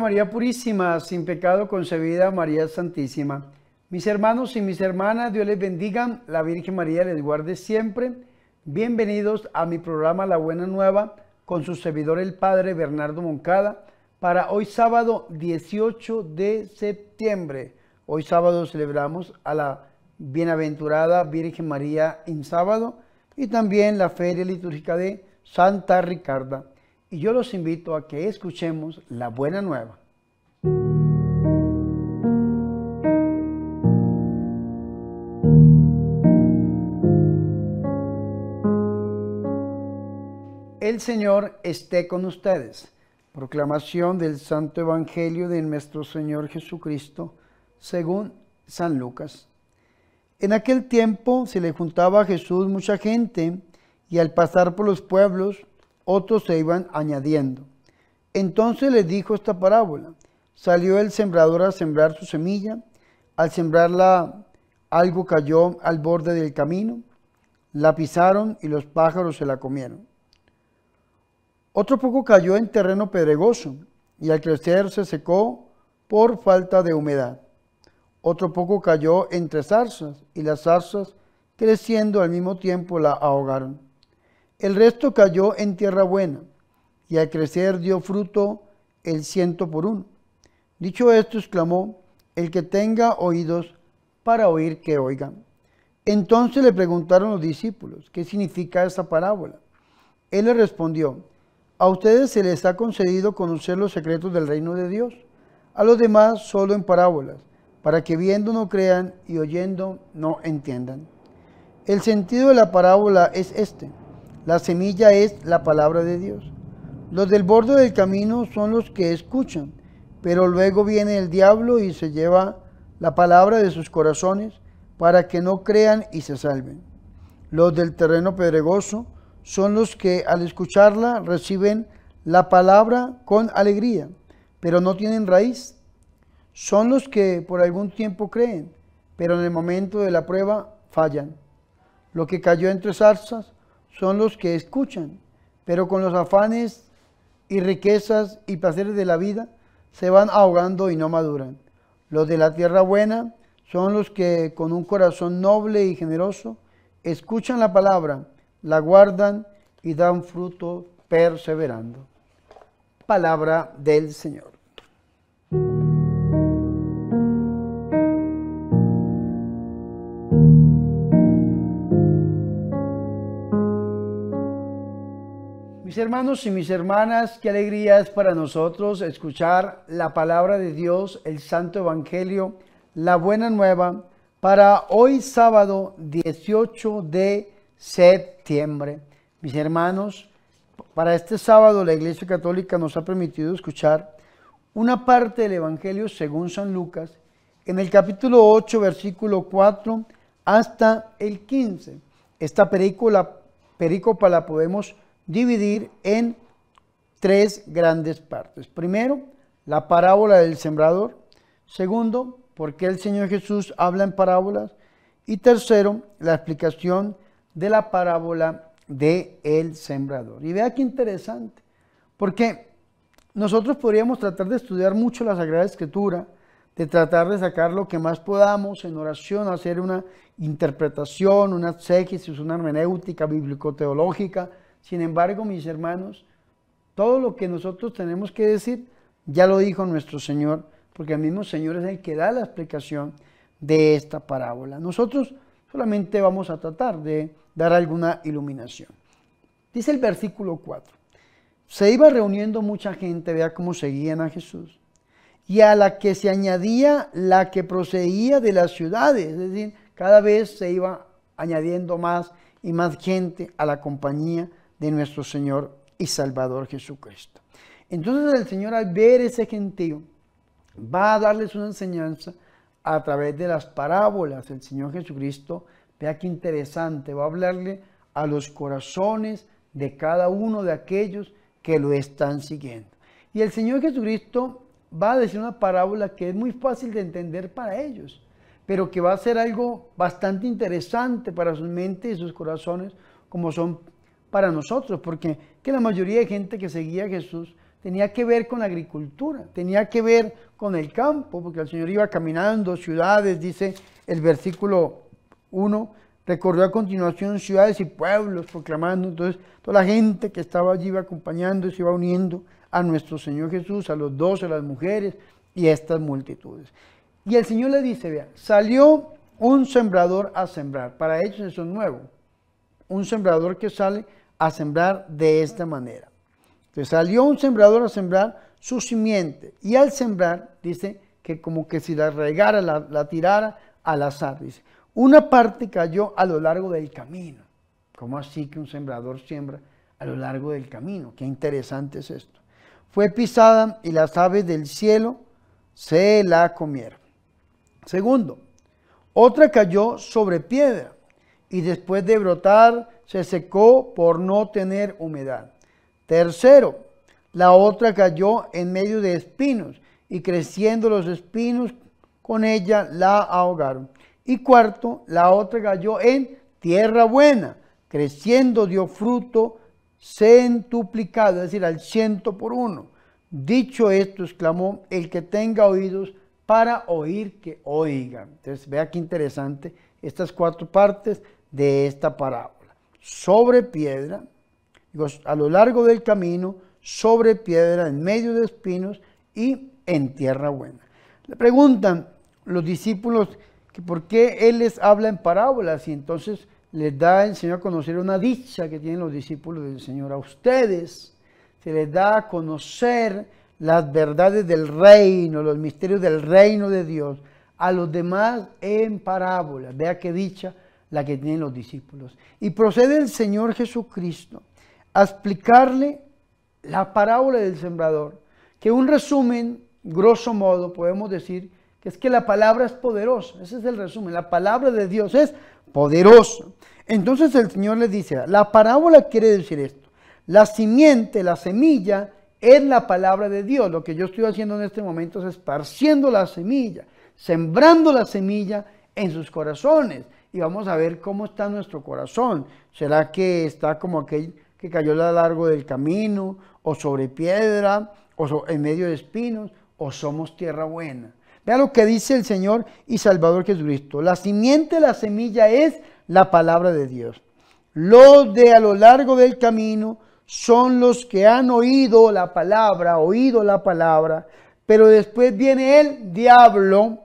María Purísima, sin pecado concebida, María Santísima. Mis hermanos y mis hermanas, Dios les bendiga, la Virgen María les guarde siempre. Bienvenidos a mi programa La Buena Nueva con su servidor el Padre Bernardo Moncada para hoy sábado 18 de septiembre. Hoy sábado celebramos a la bienaventurada Virgen María en sábado y también la feria litúrgica de Santa Ricarda y yo los invito a que escuchemos la buena nueva. El Señor esté con ustedes. Proclamación del Santo Evangelio de nuestro Señor Jesucristo, según San Lucas. En aquel tiempo se le juntaba a Jesús mucha gente y al pasar por los pueblos otros se iban añadiendo. Entonces les dijo esta parábola. Salió el sembrador a sembrar su semilla. Al sembrarla algo cayó al borde del camino. La pisaron y los pájaros se la comieron. Otro poco cayó en terreno pedregoso y al crecer se secó por falta de humedad. Otro poco cayó entre zarzas y las zarzas creciendo al mismo tiempo la ahogaron. El resto cayó en tierra buena, y al crecer dio fruto el ciento por uno. Dicho esto, exclamó, el que tenga oídos para oír, que oiga. Entonces le preguntaron los discípulos, ¿qué significa esa parábola? Él le respondió, a ustedes se les ha concedido conocer los secretos del reino de Dios, a los demás solo en parábolas, para que viendo no crean y oyendo no entiendan. El sentido de la parábola es este. La semilla es la palabra de Dios. Los del borde del camino son los que escuchan, pero luego viene el diablo y se lleva la palabra de sus corazones para que no crean y se salven. Los del terreno pedregoso son los que al escucharla reciben la palabra con alegría, pero no tienen raíz. Son los que por algún tiempo creen, pero en el momento de la prueba fallan. Lo que cayó entre zarzas son los que escuchan, pero con los afanes y riquezas y placeres de la vida se van ahogando y no maduran. Los de la tierra buena son los que con un corazón noble y generoso escuchan la palabra, la guardan y dan fruto perseverando. Palabra del Señor. Mis hermanos y mis hermanas, qué alegría es para nosotros escuchar la palabra de Dios, el Santo Evangelio, la buena nueva, para hoy sábado 18 de septiembre. Mis hermanos, para este sábado la Iglesia Católica nos ha permitido escuchar una parte del Evangelio según San Lucas, en el capítulo 8, versículo 4 hasta el 15. Esta película, perícopa la podemos dividir en tres grandes partes. Primero, la parábola del sembrador. Segundo, por qué el Señor Jesús habla en parábolas. Y tercero, la explicación de la parábola del el sembrador. Y vea qué interesante, porque nosotros podríamos tratar de estudiar mucho la Sagrada Escritura, de tratar de sacar lo que más podamos en oración, hacer una interpretación, una exégesis, una hermenéutica bíblico-teológica, sin embargo, mis hermanos, todo lo que nosotros tenemos que decir, ya lo dijo nuestro Señor, porque el mismo Señor es el que da la explicación de esta parábola. Nosotros solamente vamos a tratar de dar alguna iluminación. Dice el versículo 4. Se iba reuniendo mucha gente, vea cómo seguían a Jesús. Y a la que se añadía la que procedía de las ciudades, es decir, cada vez se iba añadiendo más y más gente a la compañía de nuestro Señor y Salvador Jesucristo. Entonces el Señor al ver ese gentío va a darles una enseñanza a través de las parábolas. El Señor Jesucristo, vea qué interesante, va a hablarle a los corazones de cada uno de aquellos que lo están siguiendo. Y el Señor Jesucristo va a decir una parábola que es muy fácil de entender para ellos, pero que va a ser algo bastante interesante para sus mentes y sus corazones, como son para nosotros, porque que la mayoría de gente que seguía a Jesús tenía que ver con la agricultura, tenía que ver con el campo, porque el Señor iba caminando ciudades, dice el versículo 1, recorrió a continuación ciudades y pueblos proclamando, entonces toda la gente que estaba allí iba acompañando y se iba uniendo a nuestro Señor Jesús, a los dos, a las mujeres y a estas multitudes. Y el Señor le dice, vea, salió un sembrador a sembrar, para ellos eso es nuevo, un sembrador que sale a sembrar de esta manera. Entonces salió un sembrador a sembrar su simiente y al sembrar, dice que como que si la regara, la, tirara al azar, dice. Una parte cayó a lo largo del camino. ¿Cómo así que un sembrador siembra a lo largo del camino? Qué interesante es esto. Fue pisada y las aves del cielo se la comieron. Segundo, otra cayó sobre piedra y después de brotar se secó por no tener humedad. Tercero, la otra cayó en medio de espinos y creciendo los espinos con ella la ahogaron. Y cuarto, la otra cayó en tierra buena, creciendo dio fruto centuplicado, es decir, al ciento por uno. Dicho esto, exclamó, el que tenga oídos para oír, que oiga. Entonces, vea qué interesante estas cuatro partes de esta parábola. Sobre piedra, a lo largo del camino, sobre piedra, en medio de espinos y en tierra buena. Le preguntan los discípulos que por qué Él les habla en parábolas y entonces les da el Señor a conocer una dicha que tienen los discípulos del Señor. A ustedes se les da a conocer las verdades del reino, los misterios del reino de Dios. A los demás en parábolas. Vea qué dicha la que tienen los discípulos. Y procede el Señor Jesucristo a explicarle la parábola del sembrador, que un resumen, grosso modo, podemos decir que es que la palabra es poderosa. Ese es el resumen. La palabra de Dios es poderosa. Entonces el Señor le dice, la parábola quiere decir esto. La simiente, la semilla, es la palabra de Dios. Lo que yo estoy haciendo en este momento es esparciendo la semilla, sembrando la semilla en sus corazones y vamos a ver cómo está nuestro corazón. ¿Será que está como aquel que cayó a lo largo del camino, o sobre piedra, o en medio de espinos, o somos tierra buena? Vea lo que dice el Señor y Salvador Jesucristo. La simiente, la semilla es la palabra de Dios. Los de a lo largo del camino son los que han oído la palabra, oído la palabra, pero después viene el diablo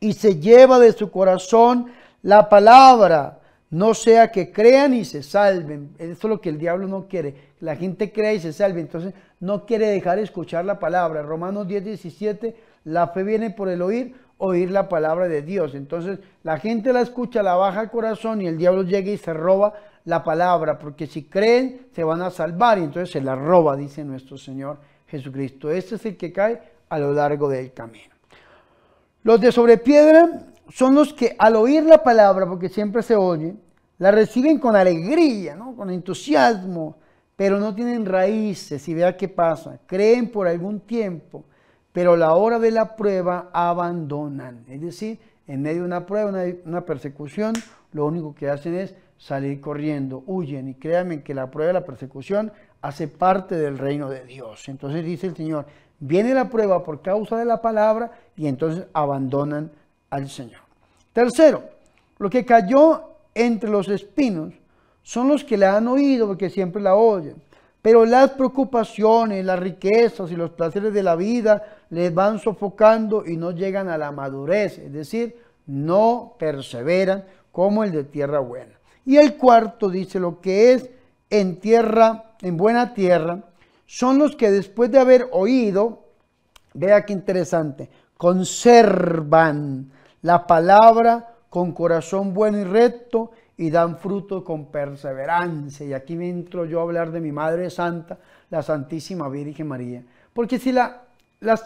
y se lleva de su corazón la palabra, no sea que crean y se salven. Eso es lo que el diablo no quiere. La gente crea y se salve. Entonces no quiere dejar escuchar la palabra. Romanos 10, 17, la fe viene por el oír, oír la palabra de Dios. Entonces la gente la escucha, la baja al corazón y el diablo llega y se roba la palabra. Porque si creen, se van a salvar. Y entonces se la roba, dice nuestro Señor Jesucristo. Este es el que cae a lo largo del camino. Los de sobre piedra son los que al oír la palabra, porque siempre se oye, la reciben con alegría, ¿no? con entusiasmo, pero no tienen raíces y vea qué pasa. Creen por algún tiempo, pero la hora de la prueba abandonan. Es decir, en medio de una prueba, una, persecución, lo único que hacen es salir corriendo, huyen. Y créanme que la prueba, la persecución, hace parte del reino de Dios. Entonces dice el Señor, viene la prueba por causa de la palabra y entonces abandonan al Señor. Tercero, lo que cayó entre los espinos son los que la han oído porque siempre la oyen. Pero las preocupaciones, las riquezas y los placeres de la vida les van sofocando y no llegan a la madurez, es decir, no perseveran como el de tierra buena. Y el cuarto dice lo que es en tierra, en buena tierra, son los que después de haber oído, vea qué interesante, conservan la palabra con corazón bueno y recto y dan fruto con perseverancia. Y aquí me entro yo a hablar de mi Madre Santa, la Santísima Virgen María. Porque si la,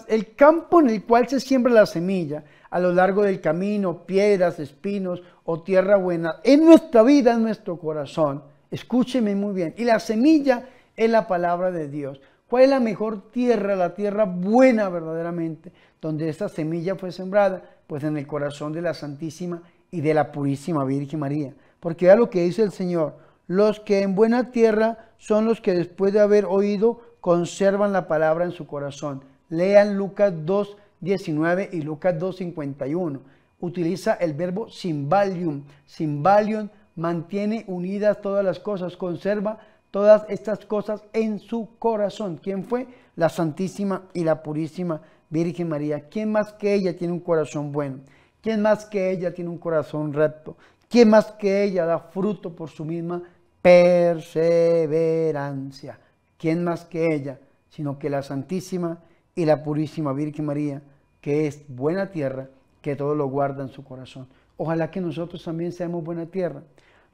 el campo en el cual se siembra la semilla, a lo largo del camino, piedras, espinos o tierra buena, en nuestra vida, en nuestro corazón, escúcheme muy bien, y la semilla es la palabra de Dios. ¿Cuál es la mejor tierra? La tierra buena verdaderamente, donde esta semilla fue sembrada, pues en el corazón de la Santísima y de la Purísima Virgen María. Porque vea lo que dice el Señor, los que en buena tierra son los que después de haber oído conservan la palabra en su corazón. Lean Lucas 2, 19 y Lucas 2, 51. Utiliza el verbo simbalium. Simbalium mantiene unidas todas las cosas, conserva todas estas cosas en su corazón. ¿Quién fue? La Santísima y la Purísima Virgen María. ¿Quién más que ella tiene un corazón bueno? ¿Quién más que ella tiene un corazón recto? ¿Quién más que ella da fruto por su misma perseverancia? ¿Quién más que ella? Sino que la Santísima y la Purísima Virgen María, que es buena tierra, que todo lo guarda en su corazón. Ojalá que nosotros también seamos buena tierra.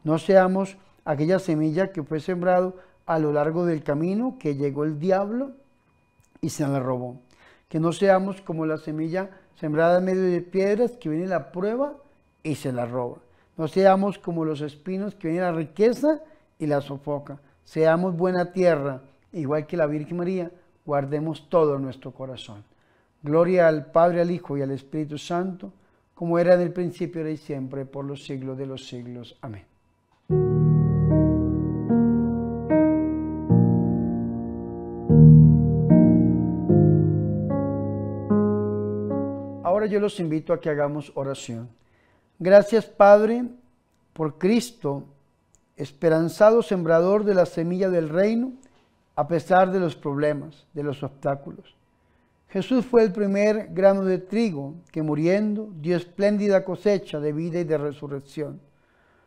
No seamos aquella semilla que fue sembrado a lo largo del camino, que llegó el diablo y se la robó. Que no seamos como la semilla sembrada en medio de piedras, que viene la prueba y se la roba. No seamos como los espinos, que viene la riqueza y la sofoca. Seamos buena tierra, igual que la Virgen María, guardemos todo nuestro corazón. Gloria al Padre, al Hijo y al Espíritu Santo, como era en el principio, y siempre, por los siglos de los siglos. Amén. Ahora yo los invito a que hagamos oración. Gracias Padre por Cristo, esperanzado sembrador de la semilla del reino, a pesar de los problemas, de los obstáculos. Jesús fue el primer grano de trigo que muriendo dio espléndida cosecha de vida y de resurrección.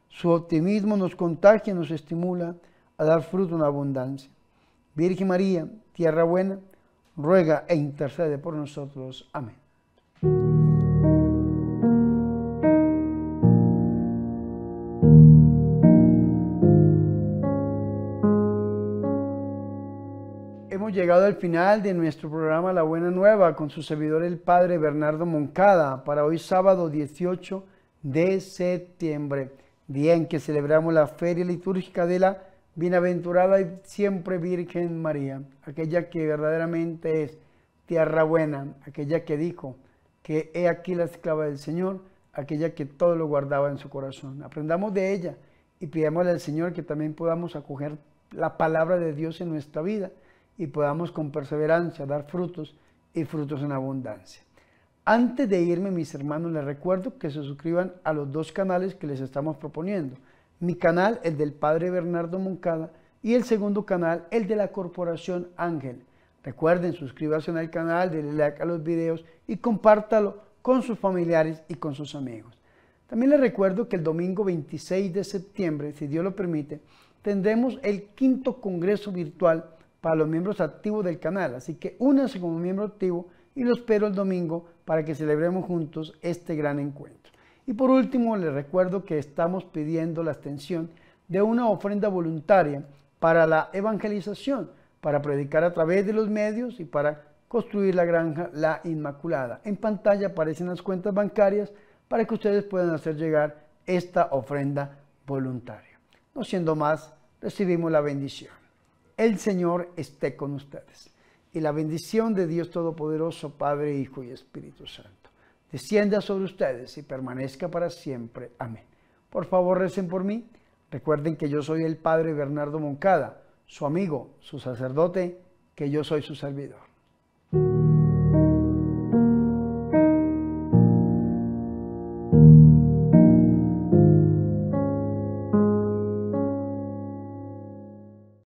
Su optimismo nos contagia y nos estimula a dar fruto en abundancia. Virgen María, tierra buena, ruega e intercede por nosotros. Amén. Llegado al final de nuestro programa La Buena Nueva con su servidor el Padre Bernardo Moncada para hoy sábado 18 de septiembre, día en que celebramos la feria litúrgica de la Bienaventurada y siempre Virgen María, aquella que verdaderamente es tierra buena, aquella que dijo que he aquí la esclava del Señor, aquella que todo lo guardaba en su corazón. Aprendamos de ella y pidámosle al Señor que también podamos acoger la palabra de Dios en nuestra vida y podamos con perseverancia dar frutos y frutos en abundancia. Antes de irme, mis hermanos, les recuerdo que se suscriban a los dos canales que les estamos proponiendo. Mi canal, el del Padre Bernardo Moncada, y el segundo canal, el de la Corporación Ángel. Recuerden, suscríbanse al canal, denle like a los videos y compártalo con sus familiares y con sus amigos. También les recuerdo que el domingo 26 de septiembre, si Dios lo permite, tendremos el quinto Congreso Virtual para los miembros activos del canal. Así que únanse como miembro activo y lo espero el domingo para que celebremos juntos este gran encuentro. Y por último, les recuerdo que estamos pidiendo la extensión de una ofrenda voluntaria para la evangelización, para predicar a través de los medios y para construir la granja La Inmaculada. En pantalla aparecen las cuentas bancarias para que ustedes puedan hacer llegar esta ofrenda voluntaria. No siendo más, recibimos la bendición. El Señor esté con ustedes. Y la bendición de Dios Todopoderoso, Padre, Hijo y Espíritu Santo, descienda sobre ustedes y permanezca para siempre. Amén. Por favor, recen por mí. Recuerden que yo soy el Padre Bernardo Moncada, su amigo, su sacerdote, que yo soy su servidor.